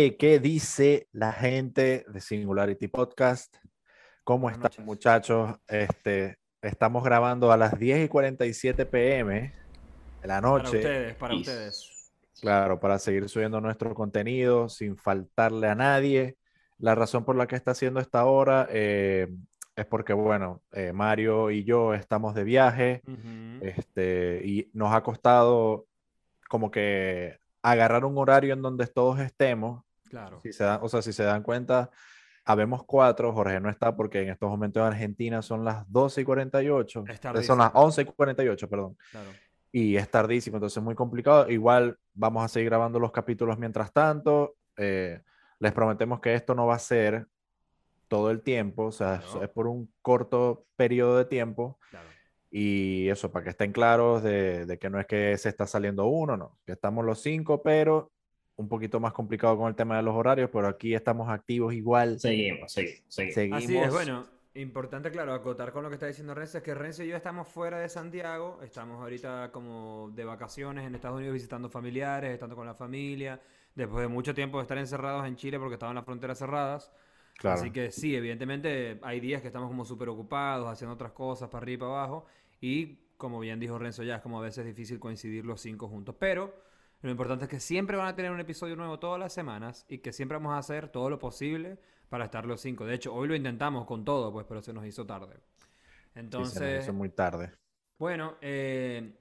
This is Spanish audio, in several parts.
Hey, ¿qué dice la gente de Singularity Podcast? ¿Cómo están, muchachos? Este, estamos grabando a las 10 y 47 pm de la Para noche, ustedes, para Y- ustedes. claro, para seguir subiendo nuestro contenido sin faltarle a nadie. La razón por la que está haciendo esta hora eh, es porque, bueno, eh, Mario y yo estamos de viaje Ujú. este, y nos ha costado como que agarrar un horario en donde todos estemos. Claro. Si se dan, o sea, si se dan cuenta, habemos cuatro. Jorge no está porque en estos momentos en Argentina son las 12 y 48. Es eh, Son las 11 y 48, perdón. Claro. Y es tardísimo, entonces es muy complicado. Igual vamos a seguir grabando los capítulos mientras tanto. Eh, les prometemos que esto no va a ser todo el tiempo, o sea, es- por un corto periodo de tiempo. Claro. Y eso, para que estén claros de, de que no es que se está saliendo uno, no, que estamos los cinco, pero un poquito más complicado con el tema de los horarios, pero aquí estamos activos igual. Seguimos, seguimos, seguimos. Seguimos. Así es, bueno, importante, claro, acotar con lo que está diciendo Renzo, es que Renzo y yo estamos fuera de Santiago, estamos ahorita como de vacaciones en Estados Unidos visitando familiares, estando con la familia, después de mucho tiempo de estar encerrados en Chile porque estaban las fronteras cerradas. Claro. Así que sí, evidentemente hay días que estamos como súper ocupados, haciendo otras cosas para arriba y para abajo. Y como bien dijo Renzo ya, es como a veces difícil coincidir los cinco juntos. Pero lo importante es que siempre van a tener un episodio nuevo todas las semanas y que siempre vamos a hacer todo lo posible para estar los cinco. De hecho, hoy lo intentamos con todo, pues, pero se nos hizo tarde. Sí, se nos Entonces, hizo muy tarde. bueno, eh,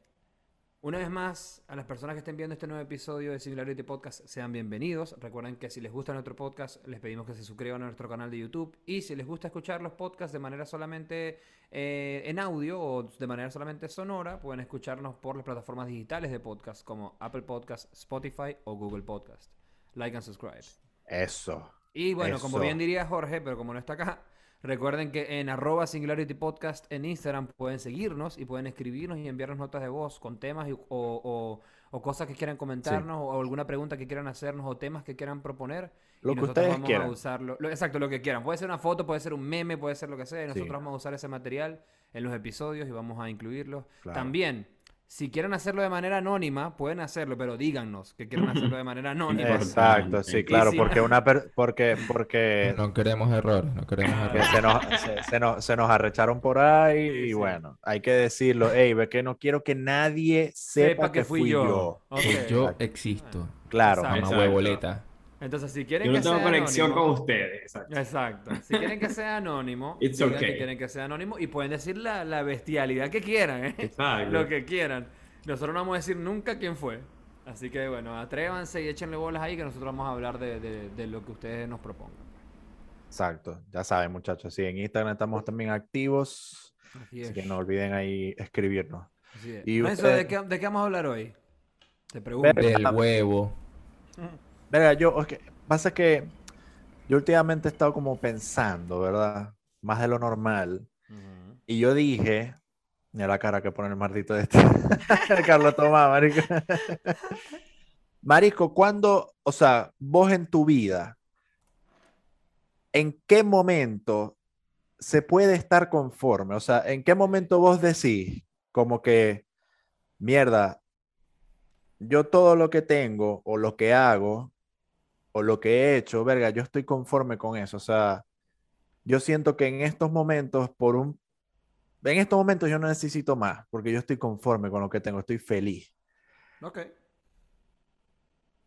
una vez más, a las personas que estén viendo este nuevo episodio de Singularity Podcast, sean bienvenidos. Recuerden que si les gusta nuestro podcast, les pedimos que se suscriban a nuestro canal de YouTube. Y si les gusta escuchar los podcasts de manera solamente eh, en audio o de manera solamente sonora, pueden escucharnos por las plataformas digitales de podcast como Apple Podcast, Spotify o Google Podcast. Like and subscribe. Eso. Y bueno, como Eso. bien diría Jorge, pero como no está acá, recuerden que en arroba Singularity Podcast en Instagram pueden seguirnos y pueden escribirnos y enviarnos notas de voz con temas y- o, o- o cosas que quieran comentarnos o alguna pregunta que quieran hacernos o temas que quieran proponer. Lo y que nosotros ustedes vamos quieran. a usarlo. lo- exacto, lo que quieran. Puede ser una foto, puede ser un meme, puede ser lo que sea. Y nosotros Sí. vamos a usar ese material en los episodios y vamos a incluirlo. Claro. También, si quieren hacerlo de manera anónima, pueden hacerlo, pero díganos que quieren hacerlo de manera anónima. Exacto, sí, claro, si porque no- una per- porque, porque No queremos errores, no queremos que errores. se nos, se, se nos, se nos arrecharon por ahí Sí, y sí. bueno, hay que decirlo, hey, ve que no quiero que nadie sepa, que, fui yo. Yo Exacto. existo. Claro. Mamá huevoleta. Entonces, si quieren Yo no que tengo sea conexión anónimo- con ustedes. Exacto. Exacto. Si quieren que sea anónimo, It's digan okay. que quieren que sea anónimo y pueden decir la, la bestialidad que quieran, ¿eh? Exacto. Lo que quieran. Nosotros no vamos a decir nunca quién fue. Así que bueno, atrévanse y échenle bolas ahí que nosotros vamos a hablar de, de- de lo que ustedes nos propongan. exacto, ya saben muchachos, sí, en Instagram estamos también activos, Así que no olviden ahí escribirnos. Así es. Y usted- ¿de qué, de qué vamos a hablar hoy? Te pregunto. Del huevo. Verga, yo, ok, pasa que yo últimamente he estado como pensando, ¿verdad? Más de lo normal. Y yo dije, mira la cara que pone el maldito de este. Carlos Tomás, marico. Marico, ¿cuándo, o sea, vos en tu vida, en qué momento se puede estar conforme? O sea, ¿en qué momento vos decís como que, mierda, yo todo lo que tengo o lo que hago o lo que he hecho, verga, yo estoy conforme con eso. O sea, yo siento que en estos momentos, por un... En estos momentos yo no necesito más, porque yo estoy conforme con lo que tengo, estoy feliz. Ok.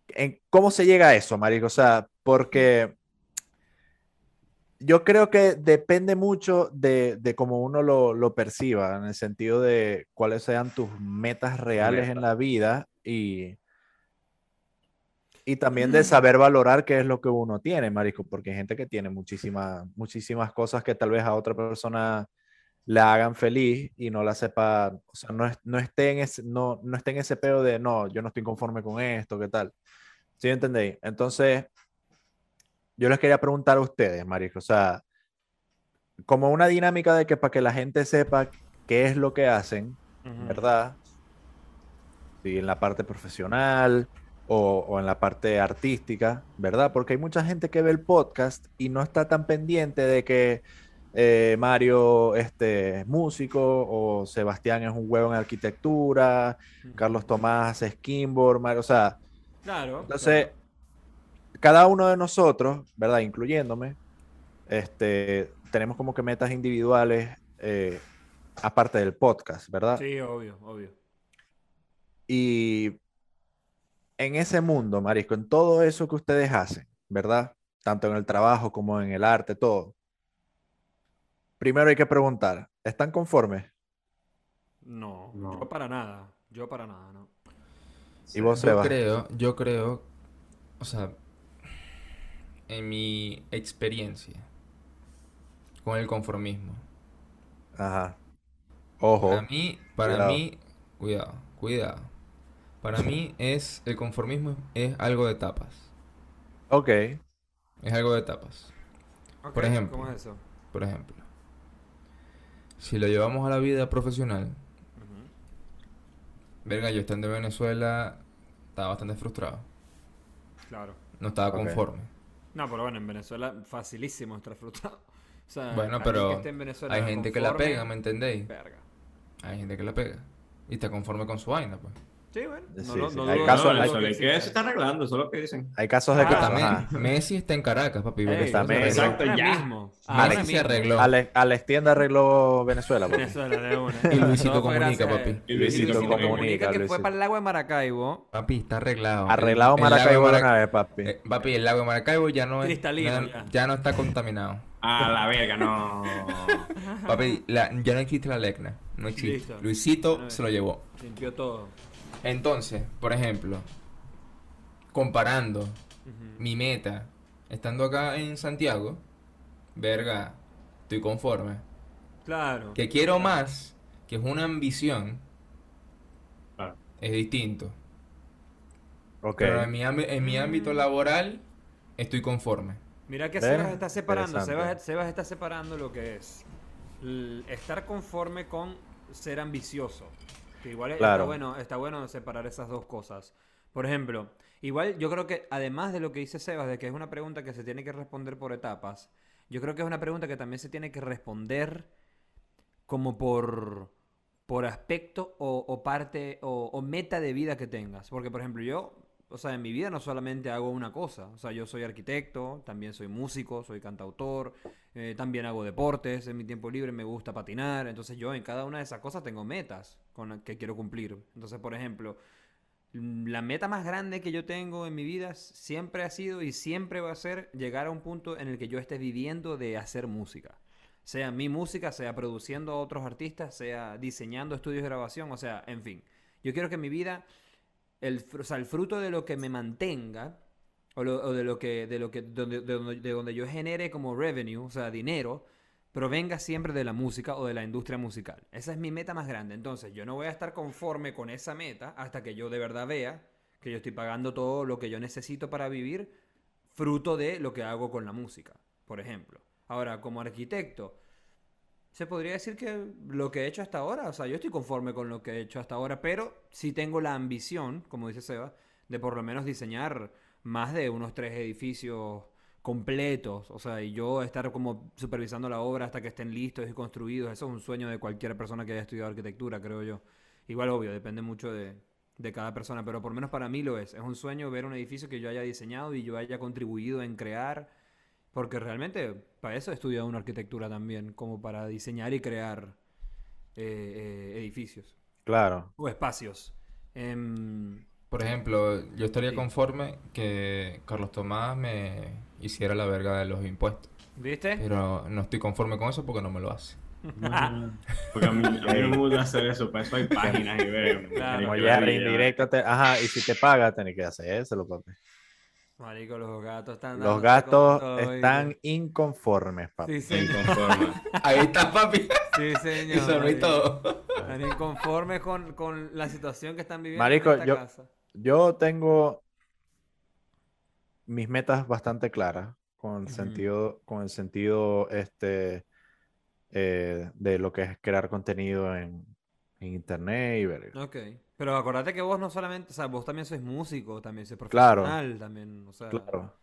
¿En ¿Cómo se llega a eso, marico? O sea, porque yo creo que depende mucho de, de cómo uno lo, lo perciba, en el sentido de cuáles sean tus metas reales en la vida y, y también de saber valorar qué es lo que uno tiene, marico, porque hay gente que tiene muchísimas, muchísimas cosas que tal vez a otra persona la hagan feliz y no la sepa, o sea, no, no, esté en ese, no, no esté en ese pedo de, no, yo no estoy conforme con esto, ¿qué tal? ¿Sí entendéis? Entonces, yo les quería preguntar a ustedes, marico, o sea, como una dinámica de que para que la gente sepa qué es lo que hacen, Ujú. ¿verdad? Sí, en la parte profesional o, o en la parte artística, ¿verdad? Porque hay mucha gente que ve el podcast y no está tan pendiente de que eh, Mario este, es músico o Sebastián es un huevo en arquitectura. Carlos Tomás es skimboard, Mario, o sea, Claro. entonces, cada uno de nosotros, ¿verdad? Incluyéndome, este, tenemos como que metas individuales eh, aparte del podcast, ¿verdad? Sí, obvio, obvio. Y en ese mundo, Marisco, en todo eso que ustedes hacen, ¿verdad? Tanto en el trabajo como en el arte, todo. Primero hay que preguntar, ¿están conformes? No, yo para nada. Yo para nada, no. ¿Y vos, Yo creo, yo creo, o sea, en mi experiencia con el conformismo. Ajá. Ojo. Para mí, para Cuidado. mí, cuidado, cuidado. Para mí es, el conformismo es algo de etapas. Ok. Es algo de etapas. Ok, Por ejemplo. ¿Cómo es eso? Por ejemplo, si lo llevamos a la vida profesional, verga, yo estando en Venezuela estaba bastante frustrado. Claro. No estaba conforme. No, pero bueno, en Venezuela facilísimo estar frustrado. O sea, Bueno, pero que esté en Venezuela hay gente que la pega, ¿me entendéis? Verga. Hay gente que la pega. Y está conforme con su vaina, pues. Sí, bueno. No, Sí, lo- sí. no Hay casos- no Venezuela, que que se está arreglando, eso es lo que dicen. Hay casos de que Ah, También, ajá. Messi está en Caracas, papi. Ey, también. arregló. Exacto, Ahora ya. mismo. Messi Ahora se mismo. arregló. Alex, Alex Tienda arregló Venezuela, papi. Venezuela, de una. Y Luisito fue Comunica, papi. Y Luisito Comunica, que fue Luisito. para el lago de Maracaibo. Papi, está arreglado. Arreglado El- de Maracaibo de Maraca- una vez, papi. Eh, papi, el lago de Maracaibo ya no es. Cristalino, no- ya. ya no está contaminado. A la verga, no. Papi, la- ya no existe la lecna. No existe. Luisito se lo llevó. Limpió todo. Entonces, por ejemplo, comparando mi meta, estando acá en Santiago, verga, estoy conforme. Claro. Que quiero más, que es una ambición, Claro. es distinto. Ok. Pero en mi, en mi ámbito laboral, estoy conforme. Mira que Sebas está separando. Sebas, Sebas está separando lo que es estar conforme con ser ambicioso. Que igual está Claro. bueno, está bueno separar esas dos cosas. Por ejemplo, igual yo creo que además de lo que dice Sebas, de que es una pregunta que se tiene que responder por etapas, yo creo que es una pregunta que también se tiene que responder como por, por aspecto o, o parte o, o meta de vida que tengas. Porque, por ejemplo, yo, o sea, en mi vida no solamente hago una cosa. O sea, yo soy arquitecto, también soy músico, soy cantautor, eh, también hago deportes, en mi tiempo libre me gusta patinar. Entonces yo en cada una de esas cosas tengo metas con que quiero cumplir. Entonces, por ejemplo, la meta más grande que yo tengo en mi vida siempre ha sido y siempre va a ser llegar a un punto en el que yo esté viviendo de hacer música. Sea mi música, sea produciendo a otros artistas, sea diseñando estudios de grabación, o sea, en fin. Yo quiero que mi vida, el, o sea, el fruto de lo que me mantenga, o, lo- o de lo que, de lo que, donde, de, de donde yo genere como revenue, o sea, dinero, provenga siempre de la música o de la industria musical. Esa es mi meta más grande. Entonces, yo no voy a estar conforme con esa meta hasta que yo de verdad vea que yo estoy pagando todo lo que yo necesito para vivir, fruto de lo que hago con la música, por ejemplo. Ahora, como arquitecto, se podría decir que lo que he hecho hasta ahora, o sea, yo estoy conforme con lo que he hecho hasta ahora, pero sí tengo la ambición, como dice Seba, de por lo menos diseñar más de unos tres edificios completos, o sea, y yo estar como supervisando la obra hasta que estén listos y construidos, eso es un sueño de cualquier persona que haya estudiado arquitectura, creo yo. Igual, obvio, depende mucho de, de cada persona, pero por lo menos para mí lo es. Es un sueño ver un edificio que yo haya diseñado y yo haya contribuido en crear, porque realmente para eso he estudiado una arquitectura también, como para diseñar y crear eh, eh, edificios Claro. o espacios. Em, Por ejemplo, yo estaría Sí. conforme que Carlos Tomás me hiciera la verga de los impuestos. ¿Viste? Pero no estoy conforme con eso porque no me lo hace. Porque a mí, a mí no me gusta hacer eso, para eso hay páginas y ver. Claro. Como ya indirecto, te- ajá, y si te paga, tenés que hacérselo, papi. Marico, los gatos están Los gatos están inconformes, papi. Sí, Sí. Ahí está, papi. Sí, señor. Y marico. todo. Están inconformes con, con la situación que están viviendo Marico, en esta yo- casa. Yo tengo mis metas bastante claras con el sentido, con el sentido este, eh, de lo que es crear contenido en, en internet y ver. Ok. Pero acordate que vos no solamente, o sea, vos también sois músico, también sois Claro. profesional, también, o sea. Claro.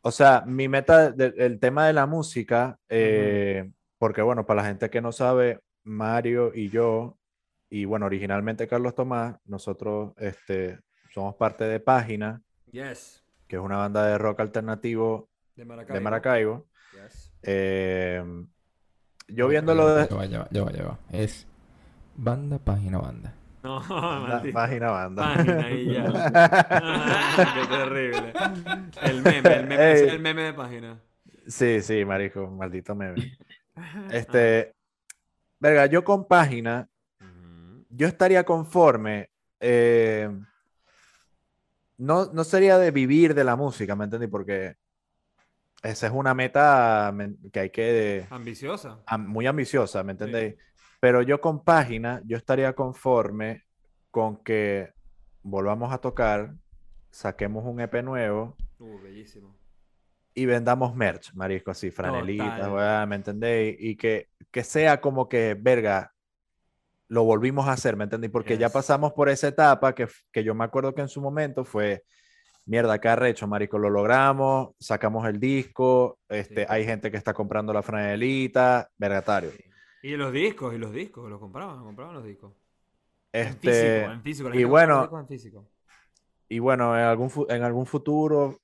O sea, mi meta, de- el tema de la música, eh, porque bueno, para la gente que no sabe, Mario y yo, y bueno, originalmente Carlos Tomás, nosotros este, somos parte de Página, Yes. que es una banda de rock alternativo De Maracaibo. de Maracaibo. Yes. Eh, yo viéndolo de Ya va, ya va, ya va, ya va. Es banda, página, banda. No, maldito. página banda. Página y ya. Qué terrible. El meme, el meme, el meme de página. Sí, sí, marico, maldito meme. Este, verga, yo con página, yo estaría conforme. eh, no, no sería de vivir de la música, ¿me entendí? Porque esa es una meta que hay que Ambiciosa. am- muy ambiciosa, ¿me entendéis? Pero yo con página, yo estaría conforme con que volvamos a tocar, saquemos un EP nuevo Uh, bellísimo. y vendamos merch, marisco, así, franelitas, weá, ¿me entendéis? Y que, que sea como que, verga, lo volvimos a hacer, ¿me entendí? Porque ya pasamos por esa etapa que, que yo me acuerdo que en su momento fue, mierda, qué arrecho, marico, lo logramos, sacamos el disco, este, Sí. hay gente que está comprando la franelita, vergatario. Y los discos, y los discos, los compraban, compraban los discos. En Este, físico, en físico. y bueno, en físico. y bueno, en algún, en algún futuro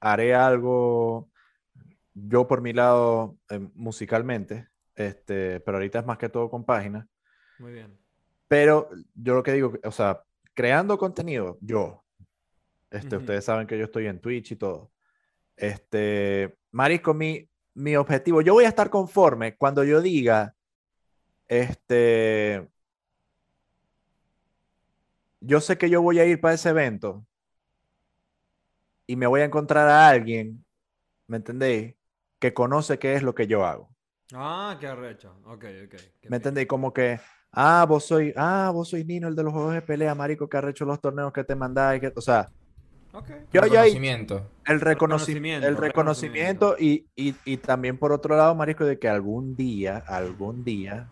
haré algo yo por mi lado eh, musicalmente, este, pero ahorita es más que todo con páginas. Muy bien. Pero yo lo que digo, o sea, creando contenido, yo, este, Ujú. ustedes saben que yo estoy en Twitch y todo. Este, Marisco, mi, mi objetivo, yo voy a estar conforme cuando yo diga, este, yo sé que yo voy a ir para ese evento y me voy a encontrar a alguien, ¿me entendéis? Que conoce qué es lo que yo hago. Ah, qué arrecho. Ok, ok. qué ¿Me entendéis? Como que, ah, vos soy, ah, vos sois Nino, el de los juegos de pelea, marico, que ha hecho los torneos que te mandáis, que, o sea, Ok. yo ya hay Conocimiento. el, reconoci- Reconocimiento, el reconocimiento y, y, y también por otro lado, marico, de que algún día, algún día.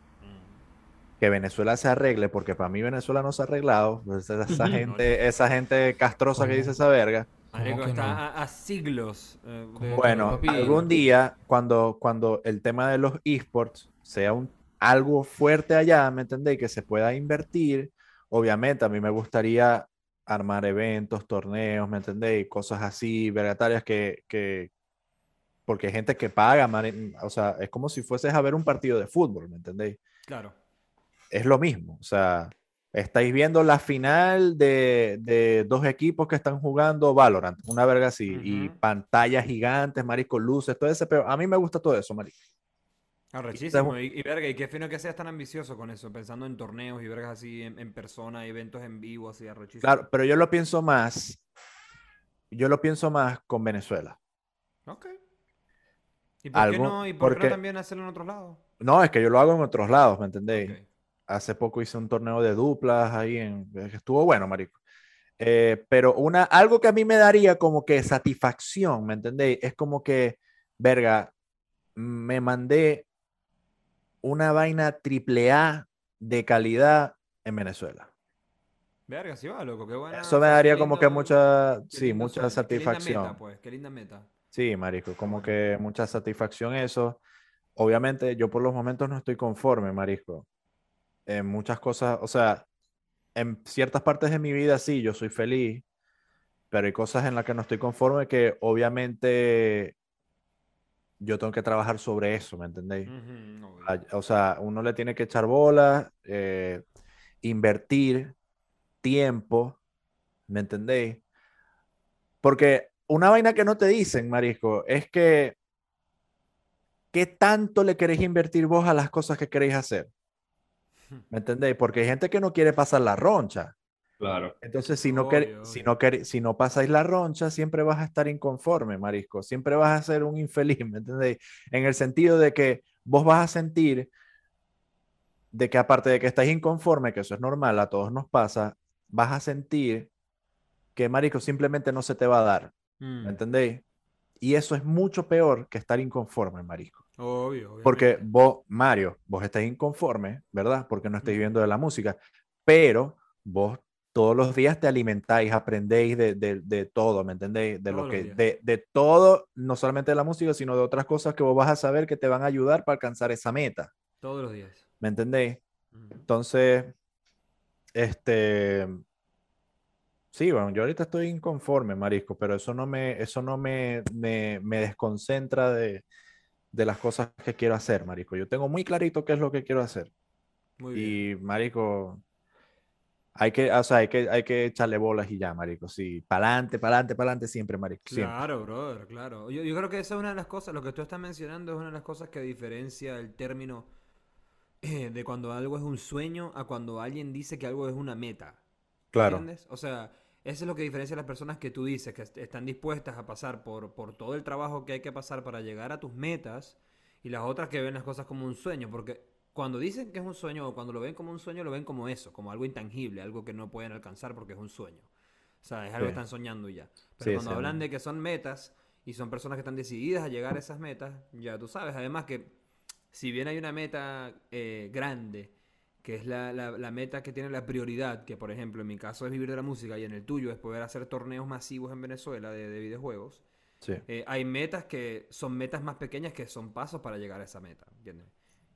Que Venezuela se arregle, porque para mí Venezuela no se ha arreglado, esa, gente, esa gente castrosa que dice esa verga. Marico, ¿Cómo que está no? a, a siglos. eh, de- ¿Cómo Bueno, algún día, cuando, cuando el tema de los esports sea un, algo fuerte allá, ¿me entendéis? Que se pueda invertir, obviamente a mí me gustaría armar eventos, torneos, ¿me entendéis? Cosas así, vergatarias que, que, porque hay gente que paga, mani- o sea, es como si fueses a ver un partido de fútbol, ¿me entendéis? Claro. Es lo mismo, o sea, estáis viendo la final de, de dos equipos que están jugando Valorant, una verga así, y pantallas gigantes, marico, luces, todo ese, pero a mí me gusta todo eso, marico. Arrechísimo. Y, y verga, y qué fino que seas tan ambicioso con eso, pensando en torneos y vergas así en, en persona, eventos en vivo, así arrechísimo. Claro, pero yo lo pienso más, yo lo pienso más con Venezuela. Ok. ¿Y por qué Algo- no? ¿Y por qué no también hacerlo en otros lados? No, es que yo lo hago en otros lados, ¿me entendéis? Ok. Hace poco hice un torneo de duplas ahí en, que estuvo bueno, marico. Eh, pero una, algo que a mí me daría como que satisfacción, ¿me entendéis? Es como que, verga, me mandé una vaina triple A de calidad en Venezuela. Verga, sí va, loco, qué buena. Eso me daría como que mucha, sí, mucha sueño, Qué linda satisfacción. meta, pues, qué linda meta. Sí, marico, como que mucha satisfacción eso. Obviamente, yo por los momentos no estoy conforme, marisco. En muchas cosas, o sea, en ciertas partes de mi vida sí, yo soy feliz, pero hay cosas en las que no estoy conforme que obviamente yo tengo que trabajar sobre eso, ¿me entendéis? Ujú, obvio. Ay- O sea, uno le tiene que echar bolas, eh, invertir tiempo, ¿me entendéis? Porque una vaina que no te dicen, Marisco, es que ¿qué tanto le queréis invertir vos a las cosas que queréis hacer? ¿Me entendéis? Porque hay gente que no quiere pasar la roncha. Claro. Entonces, si no, si no, quer- si no pasáis la roncha, siempre vas a estar inconforme, Marisco. Siempre vas a ser un infeliz, ¿me entendéis? En el sentido de que vos vas a sentir de que aparte de que estáis inconforme, que eso es normal, a todos nos pasa, vas a sentir que, Marisco, simplemente no se te va a dar, Mm, ¿me entendéis? Y eso es mucho peor que estar inconforme, Marisco. Obvio, Porque obviamente. vos, Mario, vos estáis inconforme, ¿verdad? Porque no estáis viendo de la música, pero vos todos los días te alimentáis, aprendéis de, de- de todo, ¿me entendéis? De Todos lo que, de, de todo, no solamente de la música, sino de otras cosas que vos vas a saber que te van a ayudar para alcanzar esa meta, Todos los días. ¿me entendéis? Entonces, este, Sí, bueno, yo ahorita estoy inconforme, Marisco, pero eso no me, eso no me, me, me desconcentra de, de las cosas que quiero hacer, Marisco. Yo tengo muy clarito qué es lo que quiero hacer. Muy bien. Y, Marico, hay que, o sea, hay que, hay que echarle bolas y ya, Marico. Sí, para adelante, para adelante, para adelante, siempre, Marico. Siempre. Claro, brother, claro. Yo, yo creo que esa es una de las cosas, lo que tú estás mencionando es una de las cosas que diferencia el término eh, de cuando algo es un sueño a cuando alguien dice que algo es una meta. Claro. ¿Entiendes? O sea, eso es lo que diferencia a las personas que tú dices, que est- están dispuestas a pasar por, por todo el trabajo que hay que pasar para llegar a tus metas y las otras que ven las cosas como un sueño, porque cuando dicen que es un sueño o cuando lo ven como un sueño, lo ven como eso, como algo intangible, algo que no pueden alcanzar porque es un sueño. O sea, es algo que están soñando ya. Pero Sí, cuando sí, hablan de que son metas y son personas que están decididas a llegar a esas metas, ya tú sabes. Además que si bien hay una meta eh, grande, que es la, la- la meta que tiene la prioridad, que por ejemplo en mi caso es vivir de la música y en el tuyo es poder hacer torneos masivos en Venezuela de, de videojuegos, Sí. eh, hay metas que son metas más pequeñas que son pasos para llegar a esa meta, ¿entiendes?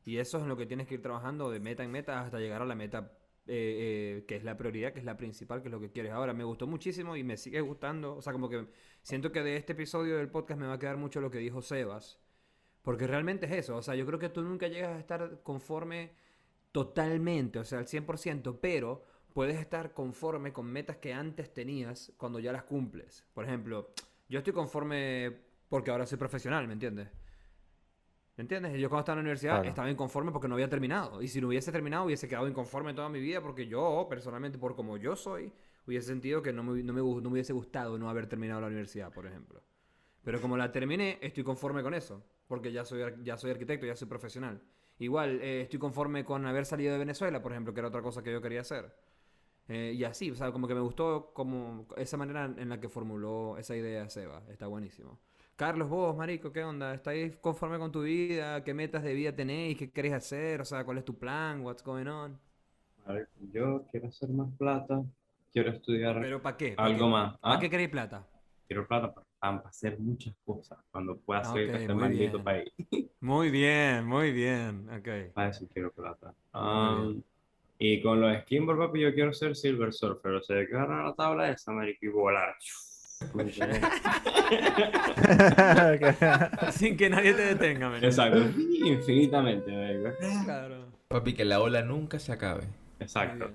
Y eso es en lo que tienes que ir trabajando de meta en meta hasta llegar a la meta eh, eh, que es la prioridad, que es la principal, que es lo que quieres. Ahora, me gustó muchísimo y me sigue gustando. O sea, como que siento que de este episodio del podcast me va a quedar mucho lo que dijo Sebas. Porque realmente es eso. O sea, yo creo que tú nunca llegas a estar conforme totalmente, o sea, al 100%, pero puedes estar conforme con metas que antes tenías cuando ya las cumples. Por ejemplo, yo estoy conforme porque ahora soy profesional, ¿me entiendes? ¿Me entiendes? Yo cuando estaba en la universidad Claro. estaba inconforme porque no había terminado. Y si no hubiese terminado, hubiese quedado inconforme toda mi vida porque yo, personalmente, por como yo soy, hubiese sentido que no me, no me, no me hubiese gustado no haber terminado la universidad, por ejemplo. Pero como la terminé, estoy conforme con eso. Porque ya soy, ya soy arquitecto, ya soy profesional. Igual, eh, estoy conforme con haber salido de Venezuela, por ejemplo, que era otra cosa que yo quería hacer. Eh, y así, o sea, como que me gustó como esa manera en la que formuló esa idea Seba. Está buenísimo. Carlos, vos, marico, ¿qué onda? ¿Estáis conforme con tu vida? ¿Qué metas de vida tenéis? ¿Qué queréis hacer? O sea, ¿cuál es tu plan? What's going on? A ver, yo quiero hacer más plata, quiero estudiar ¿Pero para qué? algo más. ¿Para ¿Ah? qué queréis plata? Quiero plata para, para hacer muchas cosas cuando pueda Ah, salir ok, de este maldito bien. país. Muy bien, muy bien. Ok. Para eso quiero plata. Um, y con los skimboard, papi, yo quiero ser silver surfer. O sea, que agarrar la tabla esa, marico, y volar. Sin que nadie te detenga, men. Exacto. Infinitamente, marico. Claro. Papi, que la ola nunca se acabe. Exacto.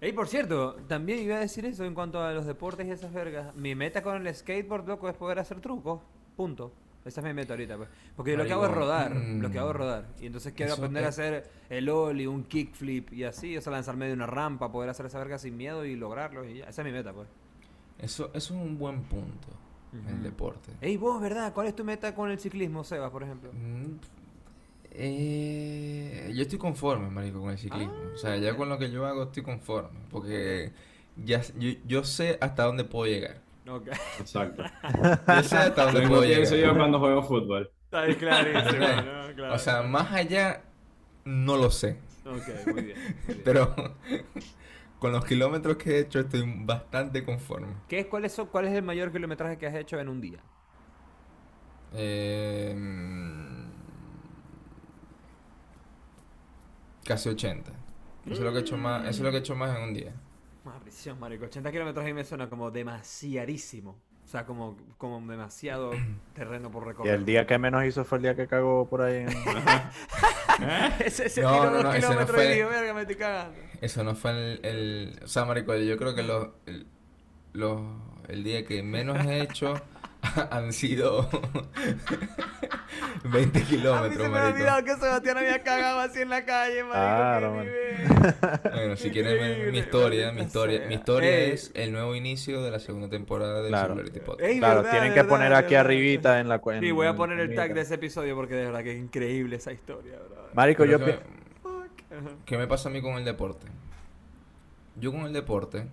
Ey, por cierto, también iba a decir eso en cuanto a los deportes y esas vergas. Mi meta con el skateboard, loco, es poder hacer trucos. Punto. Esa es mi meta ahorita, pues. Porque lo que hago es Marico, rodar. mm. Lo que hago es rodar. Y entonces quiero Eso aprender a hacer el ollie, un kickflip y así. O sea, lanzarme de una rampa, poder hacer esa verga sin miedo y lograrlo. Y ya. Esa es mi meta, pues. Eso, eso es un buen punto, el Ujú. deporte. Ey, vos, ¿verdad? ¿Cuál es tu meta con el ciclismo, Sebas, por ejemplo? Mm, eh, yo estoy conforme, marico, con el ciclismo. O sea, ya con lo que yo hago estoy conforme. Porque ya, yo, yo sé hasta dónde puedo llegar. Ok. Exacto. Yo sé hasta dónde puedo pienso yo llegar. cuando juego fútbol. Está ahí clarísimo, ¿no? Claro. O sea, más allá no lo sé. Ok, muy bien. muy bien. Pero con los kilómetros que he hecho estoy bastante conforme. ¿Qué es, cuál, es, ¿Cuál es el mayor kilometraje que has hecho en un día? Eh, casi 80. Eso es lo que he hecho más, eso es lo que he hecho más en un día. Más precisión, marico. 80 kilómetros ahí me suena como demasiadísimo. O sea, como, como demasiado terreno por Y recorrer. el día que menos hizo fue el día que cagó por ahí. en- ese ese No, tiró no, dos kilómetros fue- y dijo, verga, me estoy cagando. Eso no fue el, el- o sea, marico, yo creo que los, el, los- el día que menos he hecho han sido 20 A mí se kilómetros, me ha marico. olvidado que Sebastián había cagado así en la calle, marico. Man. nivel. Bueno, si quieren ver mi historia, mi historia, mi historia Ey. es el nuevo inicio de la segunda temporada del Claro. Singularity Podcast. Ey, Claro, verdad, tienen que verdad, poner aquí verdad. arribita en la cuenta. Sí, voy a poner el tag de ese episodio porque de verdad que es increíble esa historia, bro. Marico, Pero yo que-. ¿Qué me pasa a mí con el deporte? Yo con el deporte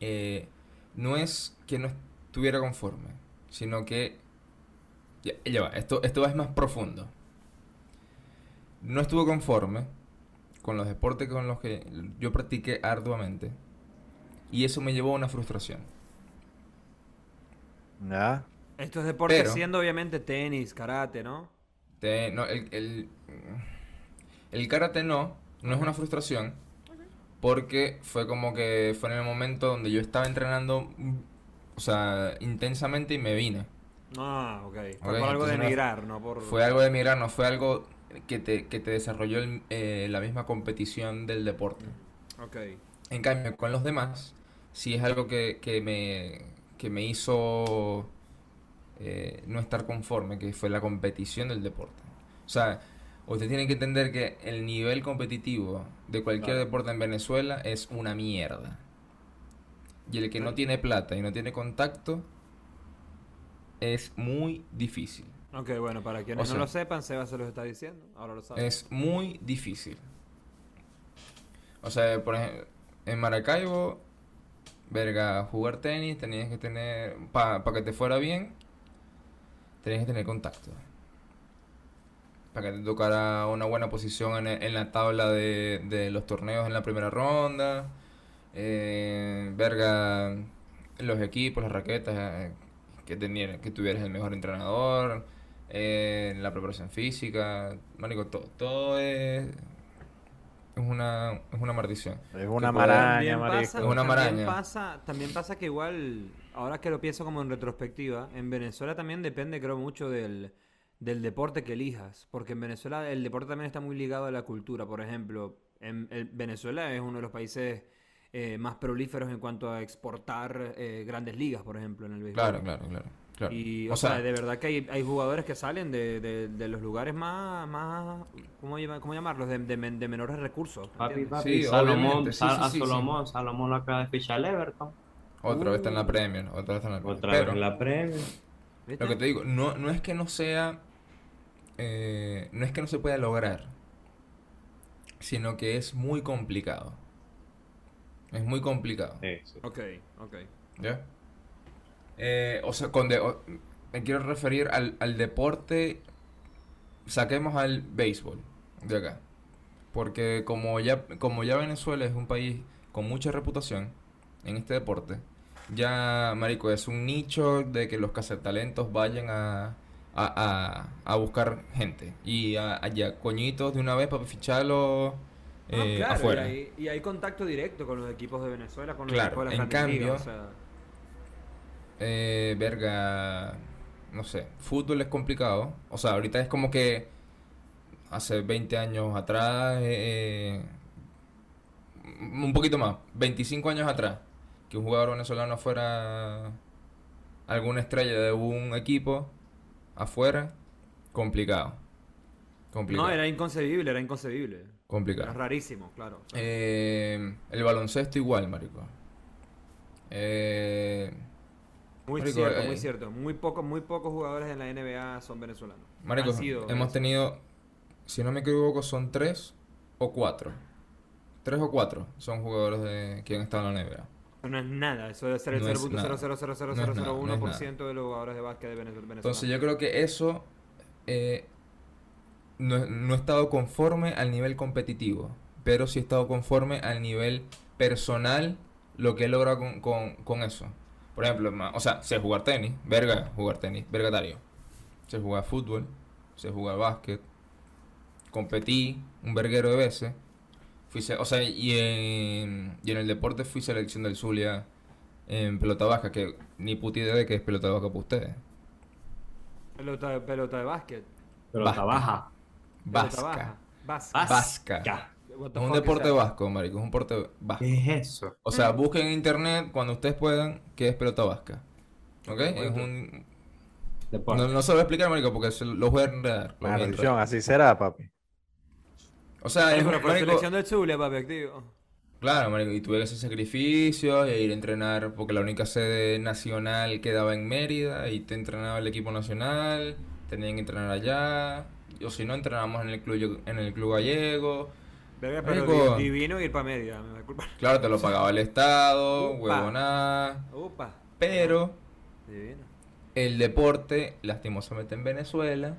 eh, no es que no estuviera conforme, sino que ya, ya va, esto, esto es más profundo. No estuve conforme con los deportes con los que yo practiqué arduamente y eso me llevó a una frustración. Ah, Estos deportes Pero- siendo obviamente tenis, karate, ¿no? Te- no, el, el, el karate no, no es una frustración, porque fue como que fue en el momento donde yo estaba entrenando, o sea, intensamente y me vine. Ah, ok. Fue por algo de no- emigrar, no por... Fue algo de emigrar, no fue algo que te, que te desarrolló el- eh, la misma competición del deporte. Ok. En cambio, con los demás, sí es algo que, que me, que me hizo eh, no estar conforme, que fue la competición del deporte. O sea, usted tiene que entender que el nivel competitivo de cualquier Claro. deporte en Venezuela es una mierda. Y el que no tiene plata y no tiene contacto es muy difícil. Ok, bueno, para quienes O sea- no lo sepan, Seba se los está diciendo. Ahora lo saben. Es muy difícil. O sea, por ejemplo, en Maracaibo, verga, jugar tenis tenías que tener, para que te fuera bien, tenías que tener contacto. Para que te tocara una buena posición en, en la tabla de, de los torneos en la primera ronda. Eh, verga, los equipos, las raquetas, eh, que, tenieras, que tuvieras el mejor entrenador. eh, la preparación física. Marico, to- todo es, es una, es una maldición. Es una maraña, También marico. pasa, Es una también maraña. pasa, también pasa que igual, ahora que lo pienso como en retrospectiva, en Venezuela también depende, creo, mucho del, del deporte que elijas. Porque en Venezuela el deporte también está muy ligado a la cultura. Por ejemplo, en, el- Venezuela es uno de los países eh, más prolíferos en cuanto a exportar eh, grandes ligas, por ejemplo, en el béisbol. Claro, claro, claro. claro. Y, o, o sea, sea, de verdad que hay, hay jugadores que salen de, de- de los lugares más, más ¿cómo, llama- cómo llamarlos? De, de men- de menores recursos. Papi, papi, Sí, Salomón, sí, sí, a sí, sí. Salomón, Salomón lo acaba de fichar al Everton. otra vez está en la Premier, otra vez está en la Premier. Otra Pero, vez en la Premier. ¿Viste? lo que te digo, no, no es que no sea, eh, no es que no se pueda lograr, sino que es muy complicado. Es muy complicado. Sí, sí. Ok, ok. ¿Ya? Eh, o sea, con de- o- me quiero referir al, al deporte, saquemos al béisbol de acá. Porque como ya, como ya Venezuela es un país con mucha reputación en este deporte, ya, marico, es un nicho de que los cazatalentos vayan a, a, a, a buscar gente. Y a, a ya coñitos de una vez para ficharlo No, eh, claro, afuera. Y hay, y hay contacto directo con los equipos de Venezuela, con los Claro, equipos de las en cambio- o sea, Eh, verga, no sé, fútbol es complicado. O sea, ahorita es como que hace 20 años atrás, eh, un poquito más, 25 años atrás, que un jugador venezolano fuera alguna estrella de un equipo afuera, complicado. Complicado. No, era inconcebible, era inconcebible. Complicado. Era rarísimo, claro. o sea. Eh, el baloncesto igual, marico. Eh, muy marico, cierto, eh, muy cierto. Muy pocos, muy pocos jugadores en la NBA son venezolanos. Marico, Han sido hemos venezolanos. tenido, si no me equivoco, son tres o cuatro. Tres o cuatro son jugadores de, que han estado en la NBA. No es nada, eso debe ser el No es nada. No es nada, no es 0.0000001% de los jugadores de básquet de Venez- venezolanos. Entonces yo creo que eso eh, no, no he estado conforme al nivel competitivo, pero sí he estado conforme al nivel personal, lo que he logrado con, con, con eso. Por ejemplo, o sea, sé jugar tenis, verga, jugar tenis, vergatario. Sé jugar fútbol, sé jugar básquet, competí un verguero de veces. Fui, o sea, y en, y en el deporte fui selección del Zulia en pelota vasca, que ni puta idea de qué es pelota vasca para ustedes. Pelota, de- pelota de básquet. Está baja. Vasca. Vasca. Vasca. Un deporte vasco, marico, es un deporte vasco. ¿Qué es eso? O sea, busquen en internet cuando ustedes puedan qué es pelota vasca. ¿Ok? Es un... Deporte. No, no se lo voy a explicar, marico, porque se los voy a enredar. los voy a enredar. Maldición, así será, papi. O sea, es, marico, selección del Zulia, papi, activo. Claro, marico, y tuve que hacer sacrificios e ir a entrenar porque la única sede nacional quedaba en Mérida y te entrenaba el equipo nacional, tenían que entrenar allá, o si no entrenábamos en el club en el club gallego. Verga, pero Marico. divino ir para media, me disculpa. Claro, te lo pagaba el Estado, Upa. huevonada, Upa. pero Divino. el deporte, lastimosamente en Venezuela,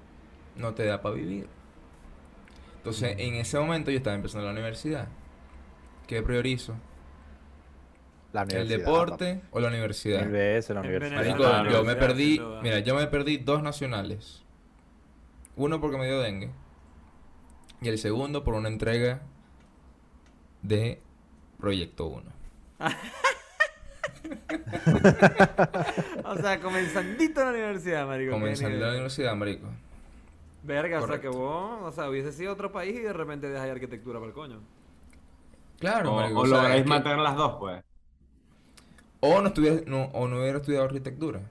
no te da para vivir. Entonces, en ese momento yo estaba empezando la universidad. ¿Qué priorizo? La ¿El deporte o la universidad? La universidad. Marico, yo me perdí, mira, yo me perdí dos nacionales. Uno porque me dio dengue. Y el segundo por una entrega de Proyecto 1. O sea, comenzandito en la universidad, marico. Comenzando en la universidad, marico. Verga, o sea que vos, o sea, hubiese sido otro país y de repente dejas arquitectura para el coño. Claro, O, marico. o lográis que- mantener las dos, pues. O no, estuviera, no, o no hubiera estudiado arquitectura.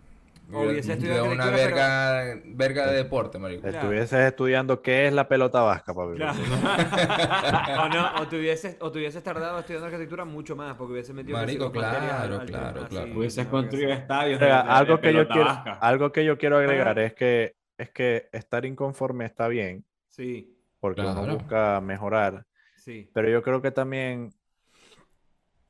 Hubiese estudiado una verga, verga de deporte, marico. Claro. Estuvieses estudiando qué es la pelota vasca, papi. Claro. o, no, o, te hubieses, o te hubieses tardado estudiando arquitectura mucho más porque hubiese metido Marico, al- claro, al- claro, claro. Hubieses construido estadios. de- Oiga, de- algo de que yo quiero, vasca. algo que yo quiero agregar es que es que estar inconforme está bien, Sí, porque uno Claro. busca mejorar, sí. pero yo creo que también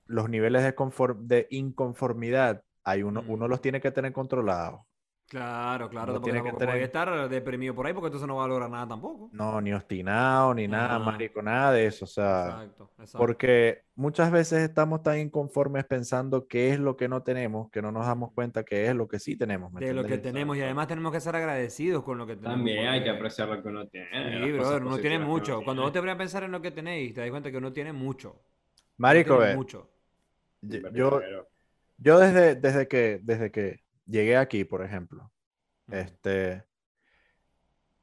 los niveles de inconformidad, hay uno, Mm. uno los tiene que tener controlados. Claro, claro. Uno Porque tiene que tener- estar deprimido por ahí porque entonces no va a lograr nada tampoco. No, ni obstinado, ni nada, Ajá. marico, nada de eso. O sea, Exacto, exacto. porque muchas veces estamos tan inconformes pensando qué es lo que no tenemos, que no nos damos cuenta que es lo que sí tenemos. ¿me de lo que tenemos y además tenemos que ser agradecidos con lo que tenemos. También hay que apreciar lo que uno tiene. Sí, brother, uno tiene uno mucho. Cuando tiene. vos te pones a pensar en lo que tenéis, te das cuenta que uno tiene mucho. Uno Marico, tiene ve, mucho. y- Pero- yo, yo desde, desde que, desde que llegué aquí, por ejemplo, este,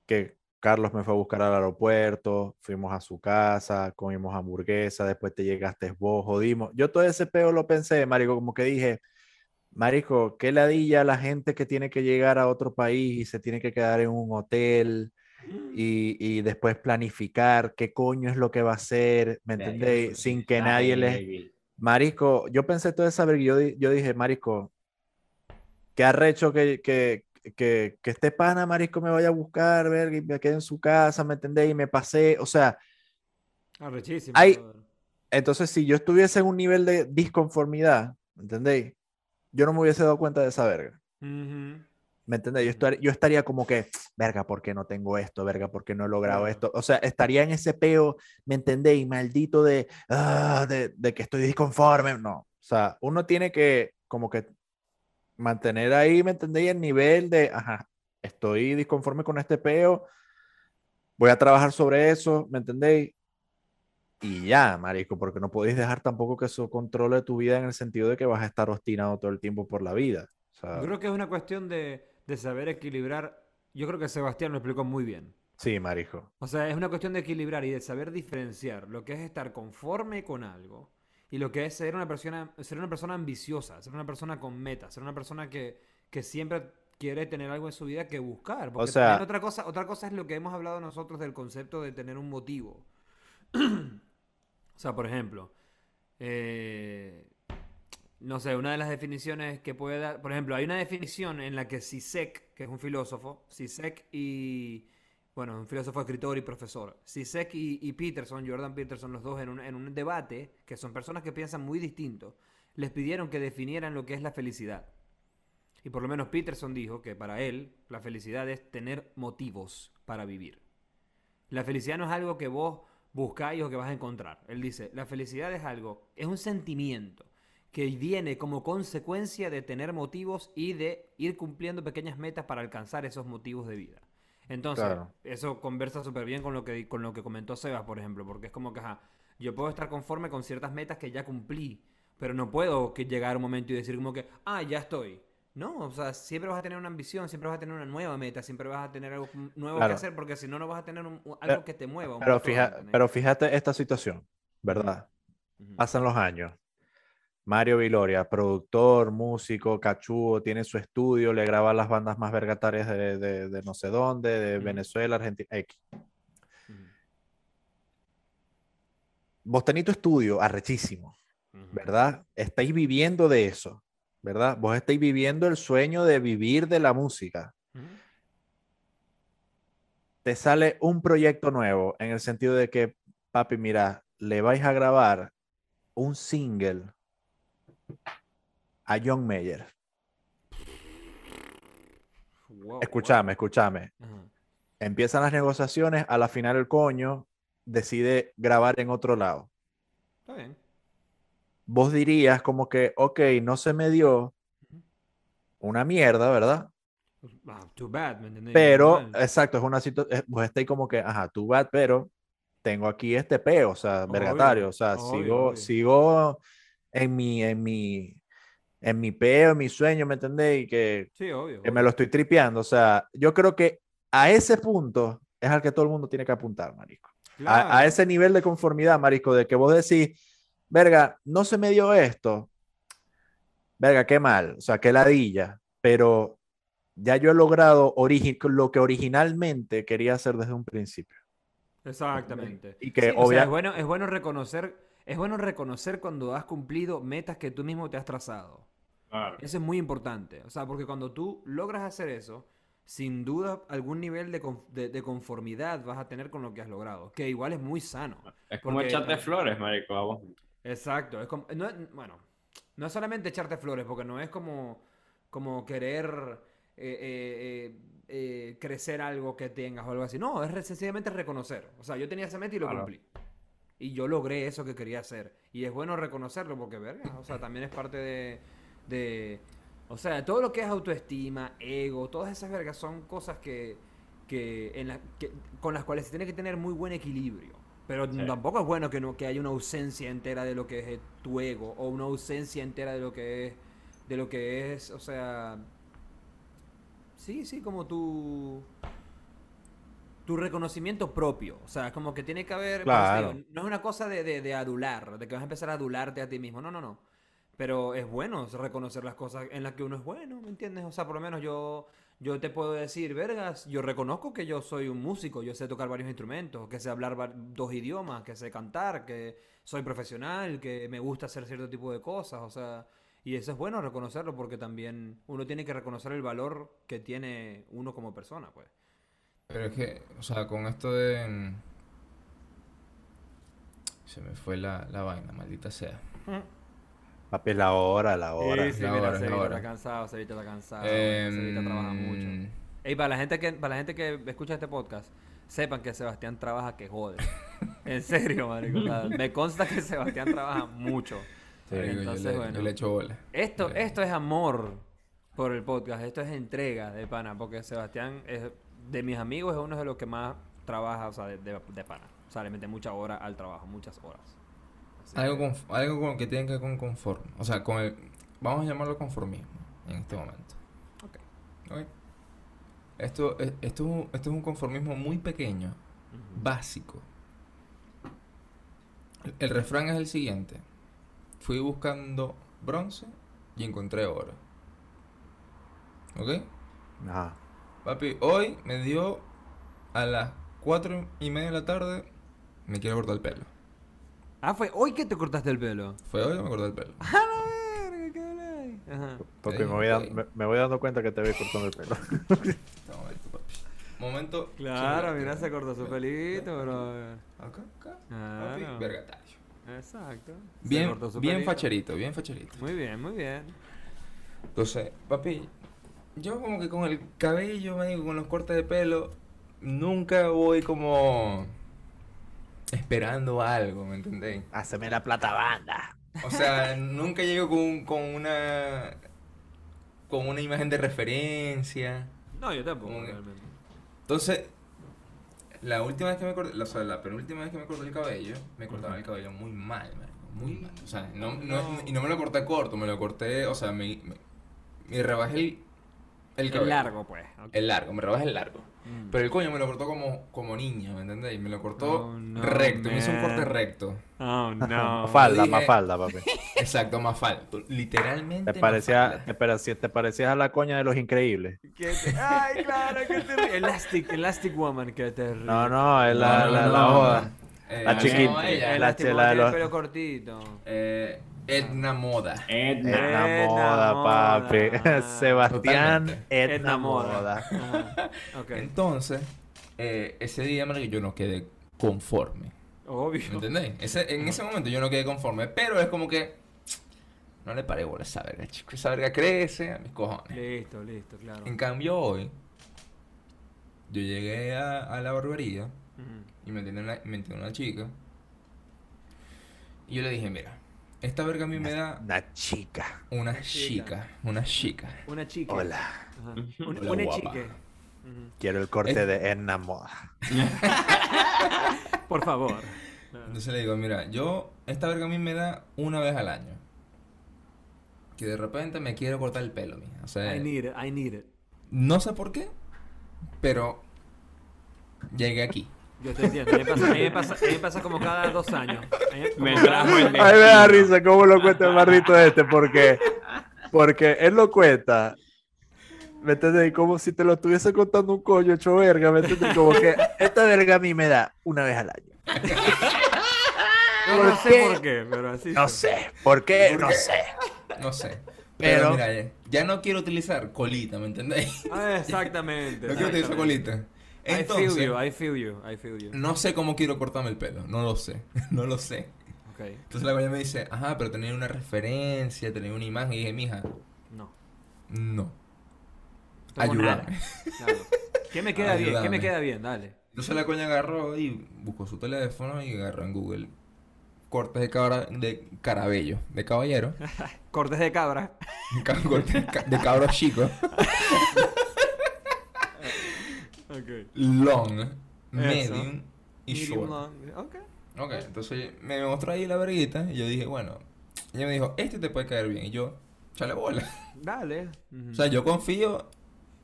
que Carlos me fue a buscar al aeropuerto, fuimos a su casa, comimos hamburguesa, después te llegaste vos, jodimos. Yo todo ese peo lo pensé, marico, como que dije, marico, qué ladilla la gente que tiene que llegar a otro país y se tiene que quedar en un hotel y, y después planificar qué coño es lo que va a hacer, ¿me entendéis? Sin que nadie les... Marico, yo pensé todo esa yo, yo dije, Marico, qué arrecho que, que, que, que este pana, Marico, me vaya a buscar, verga, y me quede en su casa, ¿me entendéis? Y me pasé, o sea, Arrechísimo. Hay- entonces si yo estuviese en un nivel de disconformidad, ¿me entendéis? Yo no me hubiese dado cuenta de esa verga. Ujú. ¿Me entendéis? Yo, estar- yo estaría como que, verga, ¿por qué no tengo esto? Verga, ¿por qué no he logrado esto? O sea, estaría en ese peo, ¿me entendéis? Maldito de, ah, de, de que estoy disconforme. No, o sea, uno tiene que como que mantener ahí, ¿me entendéis? El nivel de, ajá, estoy disconforme con este peo, voy a trabajar sobre eso, ¿me entendéis? Y ya, marico, porque no podéis dejar tampoco que eso controle tu vida en el sentido de que vas a estar obstinado todo el tiempo por la vida. O sea, Yo creo que es una cuestión de, de saber equilibrar. Yo creo que Sebastián lo explicó muy bien. sí, marico. O sea, es una cuestión de equilibrar y de saber diferenciar lo que es estar conforme con algo y lo que es ser una persona, ser una persona ambiciosa, ser una persona con metas, ser una persona que, que siempre quiere tener algo en su vida que buscar. Porque sea- también otra cosa, otra cosa es lo que hemos hablado nosotros del concepto de tener un motivo. o sea, por ejemplo, eh, no sé, una de las definiciones que puede dar, por ejemplo, hay una definición en la que Sisek, que es un filósofo, Sisek y, bueno, un filósofo, escritor y profesor, Sisek y, Peterson, Jordan Peterson, los dos en un, en un debate, que son personas que piensan muy distinto, les pidieron que definieran lo que es la felicidad. Y por lo menos Peterson dijo que para él la felicidad es tener motivos para vivir. La felicidad no es algo que vos buscáis o que vas a encontrar. Él dice, la felicidad es algo, es un sentimiento que viene como consecuencia de tener motivos y de ir cumpliendo pequeñas metas para alcanzar esos motivos de vida. Entonces, Claro. eso conversa súper bien con lo, que, con lo que comentó Sebas, por ejemplo, porque es como que, ajá, yo puedo estar conforme con ciertas metas que ya cumplí, pero no puedo que llegar un momento y decir como que, ah, ya estoy. No, o sea, siempre vas a tener una ambición, siempre vas a tener una nueva meta, siempre vas a tener algo nuevo Claro. que hacer, porque si no, no vas a tener un- un- algo Pero- que te mueva. Pero, fija- pero fíjate esta situación, ¿verdad? Ujú. Pasan los años. Mario Viloria, productor, músico, cachudo, tiene su estudio, le graba las bandas más vergatarias de, de- de no sé dónde, de. Venezuela, Argentina, X. Vos tenés tu estudio arrechísimo. ¿verdad? Estáis viviendo de eso, ¿verdad? Vos estáis viviendo el sueño de vivir de la música. Te sale un proyecto nuevo en el sentido de que, papi, mira, le vais a grabar un single a John Mayer. Wow, Escúchame, escúchame. Empiezan las negociaciones, a la final el coño decide grabar en otro lado. Está bien. Vos dirías como que, ok, no se me dio una mierda, ¿verdad? Ah, too bad. Pero, exacto, es una situación, vos estáis como que, ajá, tú bad, pero tengo aquí este peo, o sea, Obvio, vergatario, o sea, obvio, sigo, obvio. sigo en mi, en mi, en mi peo, en mi sueño, ¿me entendés? Y que, Sí, obvio. que me obvio. lo estoy tripeando, o sea, yo creo que a ese punto es al que todo el mundo tiene que apuntar, marico. A, a Claro. ese nivel de conformidad, marico, de que vos decís, verga, no se me dio esto, verga, qué mal, o sea, qué ladilla, pero ya yo he logrado lo que originalmente quería hacer desde un principio. Exactamente. Y que Sí, o sea, es bueno, es bueno reconocer, es bueno reconocer cuando has cumplido metas que tú mismo te has trazado. Claro. Eso es muy importante. O sea, porque cuando tú logras hacer eso, sin duda algún nivel de, de- de conformidad vas a tener con lo que has logrado. Que igual es muy sano. Es como Porque- echarte flores, marico, a vos. Exacto. Es como, no bueno, no es solamente echarte flores, porque no es como, como querer eh, eh, eh, crecer algo que tengas o algo así. No, es sencillamente reconocer. O sea, yo tenía esa meta y lo Claro. cumplí. Y yo logré eso que quería hacer. Y es bueno reconocerlo porque, verga, o sea, también es parte de, de- O sea, todo lo que es autoestima, ego, todas esas vergas son cosas que, que, en la- que- con las cuales se tiene que tener muy buen equilibrio. Pero Sí. tampoco es bueno que, no, que haya una ausencia entera de lo que es eh, tu ego o una ausencia entera de lo que es, de lo que es, o sea, sí, sí, como tu, tu reconocimiento propio. O sea, como que tiene que haber, Claro. digo, no es una cosa de, de, de adular, de que vas a empezar a adularte a ti mismo. No, no, no. Pero es bueno reconocer las cosas en las que uno es bueno, ¿me entiendes? O sea, por lo menos yo, yo te puedo decir, vergas, yo reconozco que yo soy un músico, yo sé tocar varios instrumentos, que sé hablar dos idiomas, que sé cantar, que soy profesional, que me gusta hacer cierto tipo de cosas, o sea, y eso es bueno reconocerlo porque también uno tiene que reconocer el valor que tiene uno como persona, pues. Pero es que, o sea, con esto de... mm, Se me fue la, la vaina, maldita sea. Papi, es la hora, la hora. Sí, sí, la mira, hora, la Cevita hora. está cansado, Cevita está cansado, Em, Cevita trabaja mucho. Ey, para la gente que, para la gente que escucha este podcast, sepan que Sebastián trabaja que jode. En serio, marico. o sea, me consta que Sebastián trabaja mucho. Sí. Yo entonces, le- bueno. yo le echo bola. Esto, Eh, esto es amor por el podcast, esto es entrega de pana, porque Sebastián es de mis amigos es uno de los que más trabaja, o sea, de, de, de pana. O sea, le mete mucha hora al trabajo, muchas horas. Así Algo, que- con, algo con que tiene que ver con conforme. O sea, con el... Vamos a llamarlo conformismo en este momento. Ok. ¿Ok? Esto, es- esto, esto es un conformismo muy pequeño, básico. El, el refrán es el siguiente. Fui buscando bronce y encontré oro. ¿Ok? Ajá. Papi, hoy me dio a las cuatro y media de la tarde, me quiero cortar el pelo. Ah, fue hoy que te cortaste el pelo. Fue hoy que me corté el pelo. ¡A la verga, qué ley! Ajá. Porque Sí, me, voy dan- me, me voy dando cuenta que te voy cortando el pelo. Momento, papi. Momento. Claro, mira, se cortó su pelito, bro. Acá, acá. Claro. Papi, vergatario. Exacto. Bien, bien pelito. facherito, bien facherito. Muy bien, muy bien. Entonces, papi, yo como que con el cabello, me digo, con los cortes de pelo, nunca voy como esperando algo, ¿me entendéis? Haceme la plata banda. O sea, nunca llego con, con una con una imagen de referencia. No, yo tampoco, que- realmente. Entonces, la última vez que me corté, o sea, la penúltima vez que me corté el cabello, me cortaba el cabello muy mal, muy mal. O sea, no, no- No. y no me lo corté corto, me lo corté, o sea, me, me, me rebajé el, el largo, pues. El largo, me rebajé el largo. Mm. Pero el coño me lo cortó como, como niño, ¿me entendéis? Me lo cortó Oh, no, recto, me hizo un corte recto. Oh, no. Más falda, dije- más falda, papi. Exacto, más falto. Literalmente. Te más parecía, falda. te, parecía, te parecías a la coña de los increíbles. ¿Qué te- Ay, claro, qué terrible. Elastic, Elastic Woman, qué terrible. No, no, es la, No, la, no, la no, joda. no. Eh, La chiquita. ella. la chela Woman de los- el pelo cortito. Eh, Edna Moda. Edna. Edna Edna Moda, Moda. papi. Sebastián Totalmente. Edna Moda. Ajá. Ok. Entonces, eh, ese día, marico, yo no quedé conforme. ¿Me Obvio. entendéis? Ese, en ese momento yo no quedé conforme, pero es como que no le paré bola a esa verga, chico. Esa verga crece a mis cojones. Listo, listo, claro. En cambio, hoy, yo llegué a, a la barbería Y me entiende una, me entiende una chica. Y yo le dije, mira, esta verga a mí me da Una chica. una chica. chica, una chica. Una chica. Hola. Ajá. Un, Hola, una guapa. Ujú. Quiero el corte Es- de Edna Moda. Por favor. Entonces le digo, mira, yo, esta verga a mí me da una vez al año. Que de repente me quiero cortar el pelo, mija. O sea, I need it, I need it. no sé por qué, pero llegué aquí. Yo te entiendo. A mí me pasa, a mí me pasa, a mí me pasa como cada dos años. A mí me- trajo el Ay, me da risa cómo lo cuenta el maldito este, porque, porque él lo cuenta. ¿Me entiendes? Y Como si te lo estuviese contando un coño hecho verga, ¿me entiendes? Como que esta verga a mí me da una vez al año. No, ¿Por no sé qué? por qué, pero así. No sé. ¿Por qué? No sé. No sé. Pero, Pero- mira, ya, ya no quiero utilizar colita, ¿me entendéis? Ah, exactamente. No quiero utilizar exactamente. Colita. I feel Entonces, you, I feel you, I feel you. no sé cómo quiero cortarme el pelo. No lo sé. No lo sé. Entonces la coña me dice, ajá, pero tener una referencia, tener una imagen. Y dije, mija, no. no. Ayúdame. Claro. ¿Qué me queda bien? ¿Qué me queda bien? Dale. Entonces la coña agarró y buscó su teléfono y agarró en Google cortes de cabra, de carabello, de caballero, Cortes de cabra. ca- cortes de cabros chicos, Long, medium y Medium short. long. Ok. Ok, entonces me mostró ahí la verguita y yo dije, bueno, ella me dijo, este te puede caer bien. Y yo, chale bola. Dale. O sea, yo confío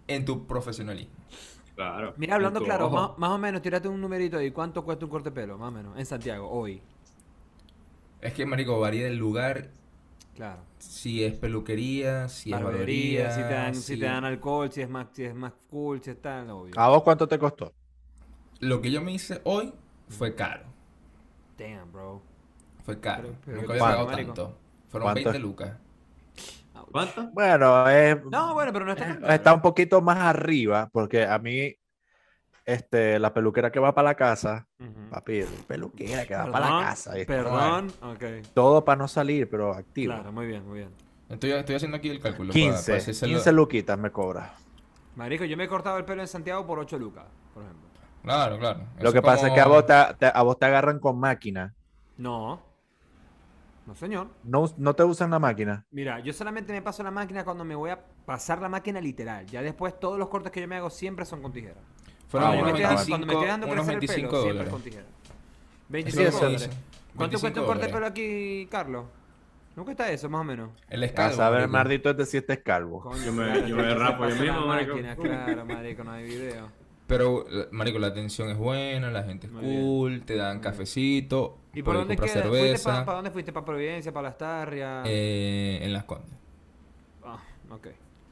en tu profesionalismo. Claro. Mira, hablando claro, más, más o menos, tírate un numerito ahí. ¿Cuánto cuesta un corte de pelo? Más o menos. En Santiago, hoy. Es que, marico, varía del lugar, Claro. si es peluquería, si es Barbería, barbería, si te dan, si si- te dan alcohol, si es más, si es más cool, si es tal, obvio. ¿A vos cuánto te costó? Lo que yo me hice hoy fue caro. Damn, bro. Fue caro. Pero- pero Nunca ¿qué había pagado tanto. Fueron ¿Cuánto? 20 lucas. ¿Cuánto? Bueno, es, No, bueno, pero no está tan está un poquito más arriba, porque a mí, este, la peluquera que va para la casa, Ujú. papi, peluquera que va para la casa. Perdón, ok. Todo para no salir, pero activo. Claro, muy bien, muy bien. Estoy, estoy haciendo aquí el cálculo. para- 15, para decírselo- 15 luquitas me cobra. Marico, yo me he cortado el pelo en Santiago por 8 lucas, por ejemplo. Claro, claro. Lo que pasa es que a vos te, te- a vos te agarran con máquina. No. No, señor. No, no te usan la máquina. Mira, yo solamente me paso la máquina cuando me voy a pasar la máquina literal. Ya después todos los cortes que yo me hago siempre son con tijera. Fueron Ah, me estoy dando- cuando me 25, estoy dando unos crecer el 25 pelo, siempre dólares. con tijera. Eso 25 es lo que dólares. ¿Cuánto 25 cuesta un corte de pelo aquí, Carlos? ¿No cuesta eso, más o menos? El A escalvo. saber, marico. mardito, este sí este es calvo. Coño, Yo me- yo me rapo yo mismo, marico. máquina, Claro, marico, no hay video. Pero, marico, la atención es buena, la gente es Muy bien. cool, te dan cafecito, ¿Y por dónde comprar queda? ¿Fuiste cerveza. ¿Para dónde fuiste? ¿Para Providencia? ¿Para Las Tarrias? eh, en Las Condes. Ah, ok.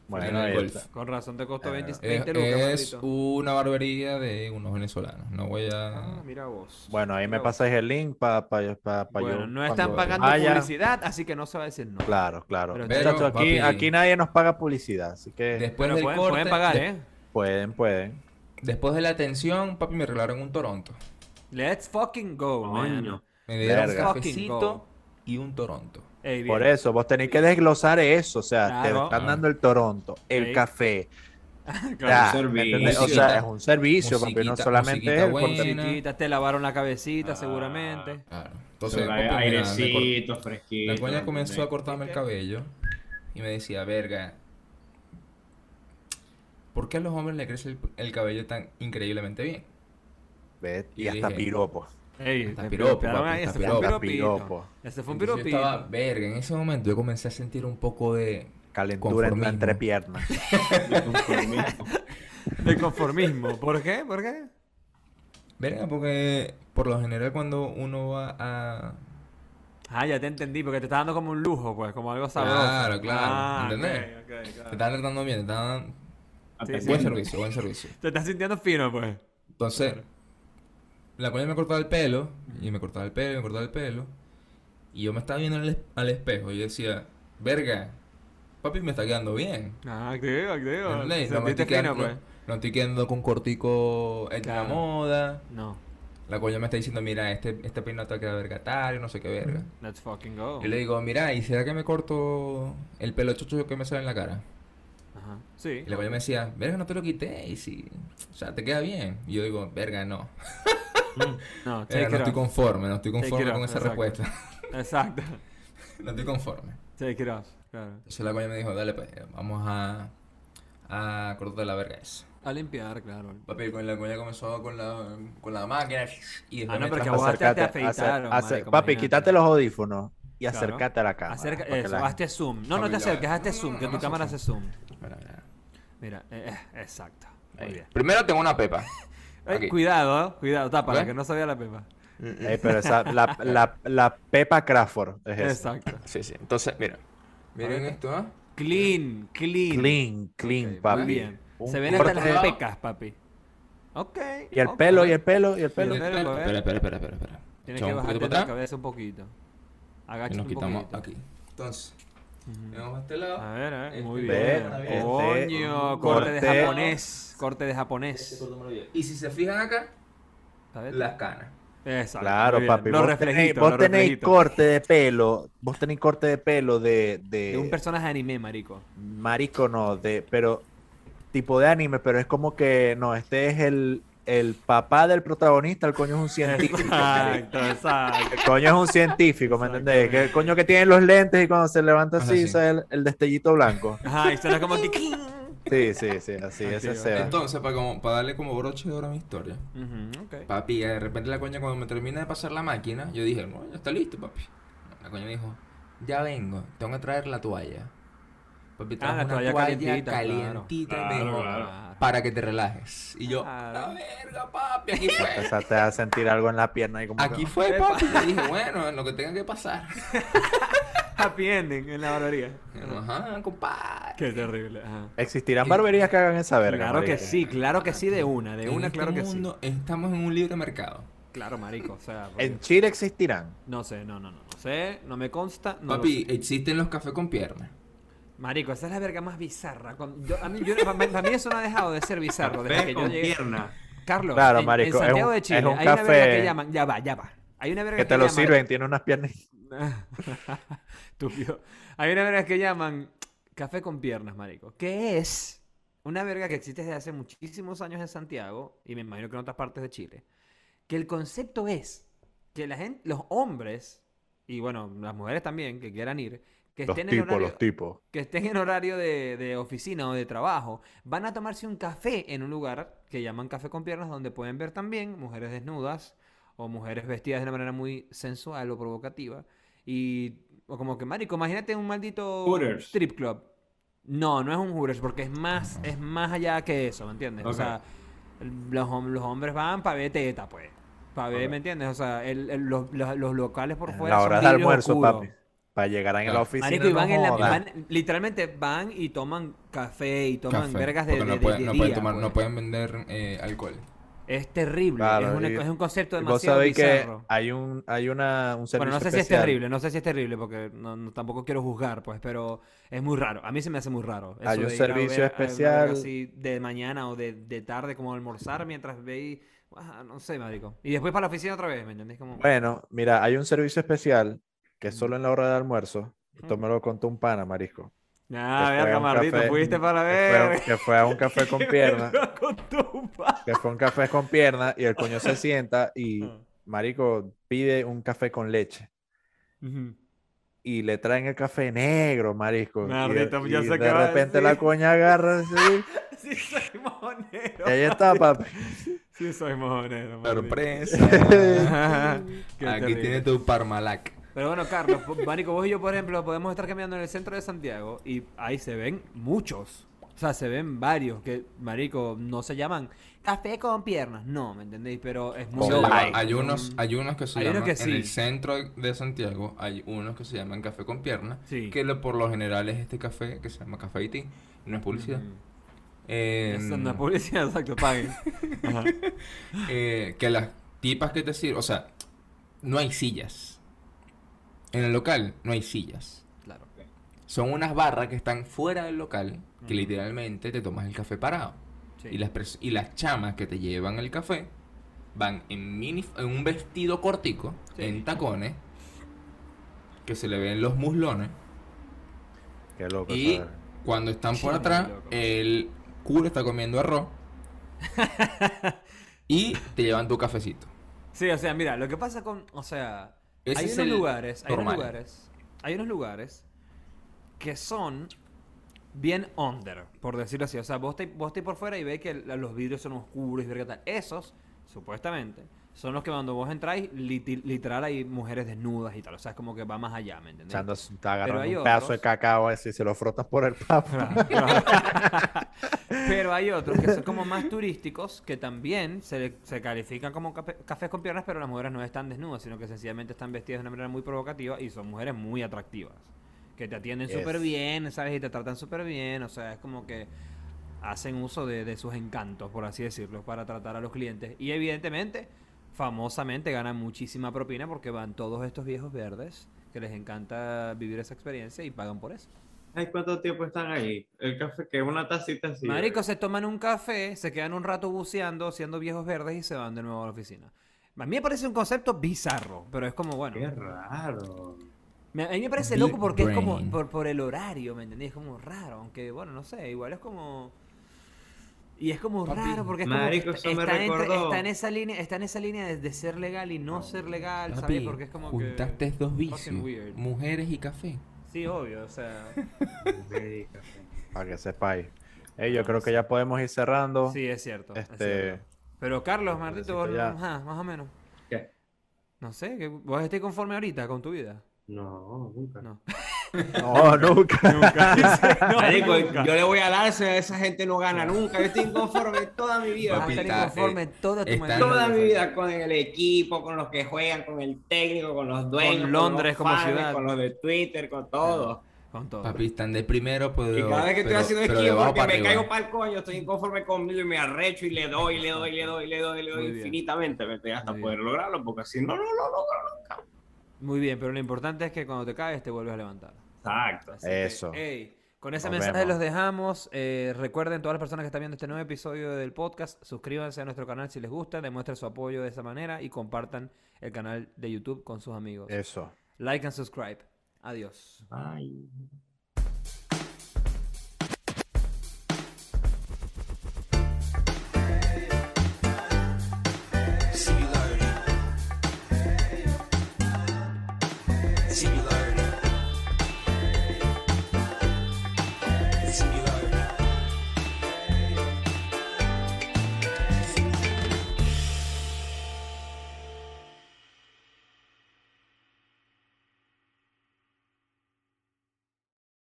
Bueno, en el ahí golf. está. Con razón te costó Eh, 20, Es, 20 lucas, es maldito. una barbería de unos venezolanos. No voy Ah, a... mira vos. Bueno, ahí me Mira pasáis el link para pa, pa, pa Bueno, yo no están pagando vaya. publicidad, así que no se va a decir no. Claro, claro. Pero- Muchachos, Pero, aquí, papi, aquí nadie nos paga publicidad, así que Después Bueno, del pueden, corte, pueden pagar, de- ¿eh? pueden, pueden. Después de la atención, papi, me regalaron un Toronto. Let's fucking go, man. Me dieron un cafecito y un Toronto. Ey. Por eso, vos tenéis que desglosar eso. O sea, te están Ah. dando el Toronto, el café. Claro. ya. O sea, es un servicio, papi. No solamente es te lavaron la cabecita Ah. seguramente. Claro. Entonces, papi, mira, cort- airecito, fresquito. La coña comenzó a cortarme el cabello y me decía, verga, ¿por qué a los hombres le crece el, el cabello tan increíblemente bien? Y Y hasta dije, piropo. Ey, Está te piropo, papi, fue un piropo. Piropo. Ese fue un yo estaba, verga, en ese momento yo comencé a sentir un poco de... Calentura en la Conformismo. entrepierna. De conformismo. ¿Por qué? ¿Por qué? Verga, porque por lo general cuando uno va a... Ah, ya te entendí, porque te está dando como un lujo, pues, como algo sabroso. Claro, claro, Ah, ¿entendés? ok, ok, Te claro. están tratando bien, te están... Sí. Buen servicio, buen servicio. Te estás sintiendo fino, pues. Entonces, la coña me cortaba el pelo, y me cortaba el pelo, y me cortaba el pelo, y yo me estaba viendo al, es- al espejo y decía, verga, papi me está quedando bien. Ah, activo. ¿Entendés? Te No me estoy fino, quedando, pues. no, no estoy quedando con cortico en la moda. No. La coña me está diciendo, mira, este, este peinado te queda vergatario, no sé qué verga. Let's fucking go. Y le digo, mira, ¿y será que me corto el pelo chocho que me sale en la cara? Ajá. Sí. Y la coña me decía, verga, no te lo quité, y si, o sea, te queda bien. Y yo digo, verga, no. No, take Verga, it no estoy conforme, no estoy conforme con off, esa exacto. respuesta. Exacto. no estoy conforme. Take it off. Claro. Entonces la coña me dijo, dale pues, vamos a, a cortarte la verga esa. A limpiar, claro. Papi, con la coña comenzó con la, con la máquina y después Ah, no, me pero que trajo- vos te- afeitaron, acer- acer- marico, papi, quítate los audífonos y Claro. acércate a la cámara. Acerca, eso, la- hazte zoom. No, no te acerques, hazte no, zoom, no, que no tu cámara hace zoom. Mira, mira. Mira, eh, eh, exacto. Muy bien. Primero tengo una pepa. Eh. Cuidado, ¿eh? cuidado, tápala, ¿Ve? que no sabía la pepa. Ey, pero esa, la, la, la Pepa Crawford es esa. Exacto. Sí, sí. Entonces, mira. Miren esto, ¿ah? Clean, clean. Clean, clean, papi. Muy bien. Un Se ven hasta las pecas, papi. Ok. Y el pelo, y el pelo, y el pelo. Sí, Espera, Espera, espera, espera, espera, espera, espera. Tienes Echamos que un bajarte poquito la cabeza un poquito. y Agacha nos un quitamos poquito. aquí. Entonces, A este lado. A ver, a ver, Este muy corte bien. Coño, Este corte de japonés. Corte de Este japonés. Y si se fijan acá, A ver. las canas. Exacto. Claro, papi. Los vos tenéis, reflejitos. vos tenéis corte de pelo. Vos tenéis corte de pelo de. de, De un personaje de anime, marico. Marico, no, de. Pero. Tipo de anime, pero es como que. No, este es el. El papá del protagonista, el coño es un científico. Exacto, exacto. El coño es un científico, ¿me entendés? Que el coño que tiene los lentes y cuando se levanta así, es el, el destellito blanco. Ajá, y suena como que... Sí, sí, sí, así, Ok, ese. Entonces, para, como, para darle como broche de oro a mi historia. Ujú, ok. Papi, de repente la coña cuando me termina de pasar la máquina, yo dije, no, ya está listo, papi. La coña me dijo, ya vengo, tengo que traer la toalla. Papi, Ah, trajo una toalla calientita, claro. y Claro, claro. para que te relajes. Y yo, Claro. la verga, papi, aquí fue. Empezaste a sentir algo en la pierna y como Aquí que- fue, papi. Yo dije, bueno, en lo que tenga que pasar. Happy ending en la barbería. Ajá, compadre. Qué terrible. Ajá. ¿Existirán barberías que hagan esa verga? Claro que sí, claro que sí, de una, de En una, este claro que sí. mundo estamos en un libre mercado. Claro, marico, o sea, porque- En Chile existirán. no sé, no, no, no, no sé, no me consta, no lo papi, sé. existen los cafés con piernas. Marico, esa es la verga más bizarra. Cuando- yo- a mí, yo- para mí- para mí eso no ha dejado de ser bizarro desde Café que yo con llegué. pierna. Carlos, Claro, en, marico, en es Santiago un- de es Chile un hay una verga café que llaman, ya va, ya va. Hay una verga Que que, te lo llaman- sirven, tiene unas piernas. Estúpido. Hay una verga que llaman café con piernas, marico. Que es una verga que existe desde hace muchísimos años en Santiago y me imagino que en otras partes de Chile. Que el concepto es que la gente, los hombres y bueno, las mujeres también que quieran ir, que Los estén en tipos, horario, los tipos. que estén en horario de, de oficina o de trabajo, van a tomarse un café en un lugar que llaman café con piernas, donde pueden ver también mujeres desnudas o mujeres vestidas de una manera muy sensual o provocativa. Y o como que, marico, imagínate un maldito Hooters. strip club. No, no es un Hooters, porque es más, es más allá que eso, ¿me entiendes? O sea, los, los hombres van para ver teta, pues. Para ver. ¿me entiendes? O sea, el- el- los, los- los locales por En fuera la son hora de almuerzo, oscuros. papi. Para llegar en la oficina. Marico, y van no en la- van- literalmente van y toman café y toman Café, vergas de, de- no, de- pueden, de no pueden día, tomar, pues. no pueden vender eh, alcohol. Es terrible, Claro, es, una- es un concepto Y Vos demasiado sabéis que bizarro. hay un, hay una, un servicio Bueno, no sé si es especial. terrible, no sé si es terrible porque no, no- tampoco quiero juzgar, pues, pero es muy raro. A mí se me hace muy raro. eso Hay un de ir a servicio ver- a ver una especial. así de mañana o de, de tarde como almorzar mientras veis, ah, no sé, marico. Y después para la oficina otra vez, ¿me entendés? Como... Bueno, mira, hay un servicio especial que solo en la hora de almuerzo. Esto me lo contó un pana, marisco. Ah, verga, a maldito, fuiste para Que ver. fue, que fue a un café con pierna. Que fue un café con pierna y el coño se sienta y Ah. marico pide un café con leche. Y le traen el café negro, marisco. y de- ya y a repente la coña agarra así, Sí, soy mojonero. y ahí está, papi. Sí, soy mojonero. Sorpresa. Aquí terrible. tiene tu Parmalac. Pero bueno, Carlos, Marico, vos y yo, por ejemplo, podemos estar caminando en el centro de Santiago y ahí se ven muchos. O sea, se ven varios que, Marico, no se llaman café con piernas. No, ¿me entendéis? Pero es muy obvio. hay. unos, hay unos que se llaman, que en el centro de Santiago, hay unos que se llaman café con pierna, Sí. que lo- por lo general es este café que se llama Café Haití, no es publicidad. Ujú. Eh, Esa no es publicidad, exacto, paguen. Eh, que las tipas que te sirven, o sea, no hay sillas. En el local no hay sillas. Claro. Son unas barras que están fuera del local, que literalmente te tomas el café parado. Sí. Y las, y las chamas que te llevan el café van en, mini, en un vestido cortico, Sí. en tacones, que se le ven los muslones. Qué loco. Y cuando están por Sí, atrás, el culo está comiendo arroz. y te llevan tu cafecito. Sí, o sea, mira, lo que pasa con, o sea, Ese hay unos lugares, hay unos lugares, hay unos lugares que son bien under, por decirlo así. O sea, vos estáis vos estáis por fuera y veis que los vidrios son oscuros y verga tal. Esos, supuestamente, son los que cuando vos entráis, liti- literal hay mujeres desnudas y tal. O sea, es como que va más allá, ¿me entendés? Echando, está agarrando un pedazo de cacao así, se lo frotas por el papo. Pero hay otros que son como más turísticos que también se, se califican como cafés con piernas, pero las mujeres no están desnudas, sino que sencillamente están vestidas de una manera muy provocativa y son mujeres muy atractivas. Que te atienden Yes. súper bien, ¿sabes? Y te tratan súper bien. O sea, es como que hacen uso de, de sus encantos, por así decirlo, para tratar a los clientes. Y evidentemente, famosamente ganan muchísima propina porque van todos estos viejos verdes que les encanta vivir esa experiencia y pagan por eso. Ay, ¿cuánto tiempo están ahí? El café, que es una tacita así. Marico, se toman un café, se quedan un rato buceando, siendo viejos verdes y se van de nuevo a la oficina. A mí me parece un concepto bizarro, pero es como, bueno. Qué raro. me- a mí me parece Big loco porque es como brain. por, por el horario, ¿me entendés? Es como raro, aunque, bueno, no sé, igual es como... Y es como Papi, raro porque es marico, como... eso me está, entre- recordó. está en esa línea, está en esa línea de, de ser legal y no ser legal, ¿sabes? Papi, Porque es como juntaste que... dos vicios, mujeres y café. Sí, obvio, o sea... Café. Para que sepáis. Ey, yo creo que ya podemos ir cerrando. Sí, es cierto. es Este, cierto. Pero Carlos, Martito, necesito vos- ya- más o menos. ¿Qué? No sé, que vos estés conforme ahorita con tu vida. No, nunca. No. No, nunca. Marico, yo le voy a dar, esa esa gente no gana nunca. Yo estoy inconforme toda mi vida. Vas a Papi, estar está- inconforme eh, toda tu Toda mi vida. con el equipo, con los que juegan, con el técnico, con los dueños, Con Londres los como fans, ciudad. con los de Twitter, con todo. Con todo. Papi, están de primero, pero. Y cada vez que estoy haciendo esquí porque me arriba. caigo para el coño, estoy inconforme conmigo y me arrecho y le doy, le doy, le doy, le doy, le doy Muy infinitamente hasta Muy poder bien. lograrlo, porque si no, no lo logro nunca. Muy bien, pero lo importante es que cuando te caes te vuelves a levantar. Exacto. Así que, Eso. con ese Nos mensaje vemos. los dejamos. Eh, recuerden, todas las personas que están viendo este nuevo episodio del podcast, suscríbanse a nuestro canal si les gusta, demuestren su apoyo de esa manera y compartan el canal de YouTube con sus amigos. Eso. Like and subscribe. Adiós. Bye.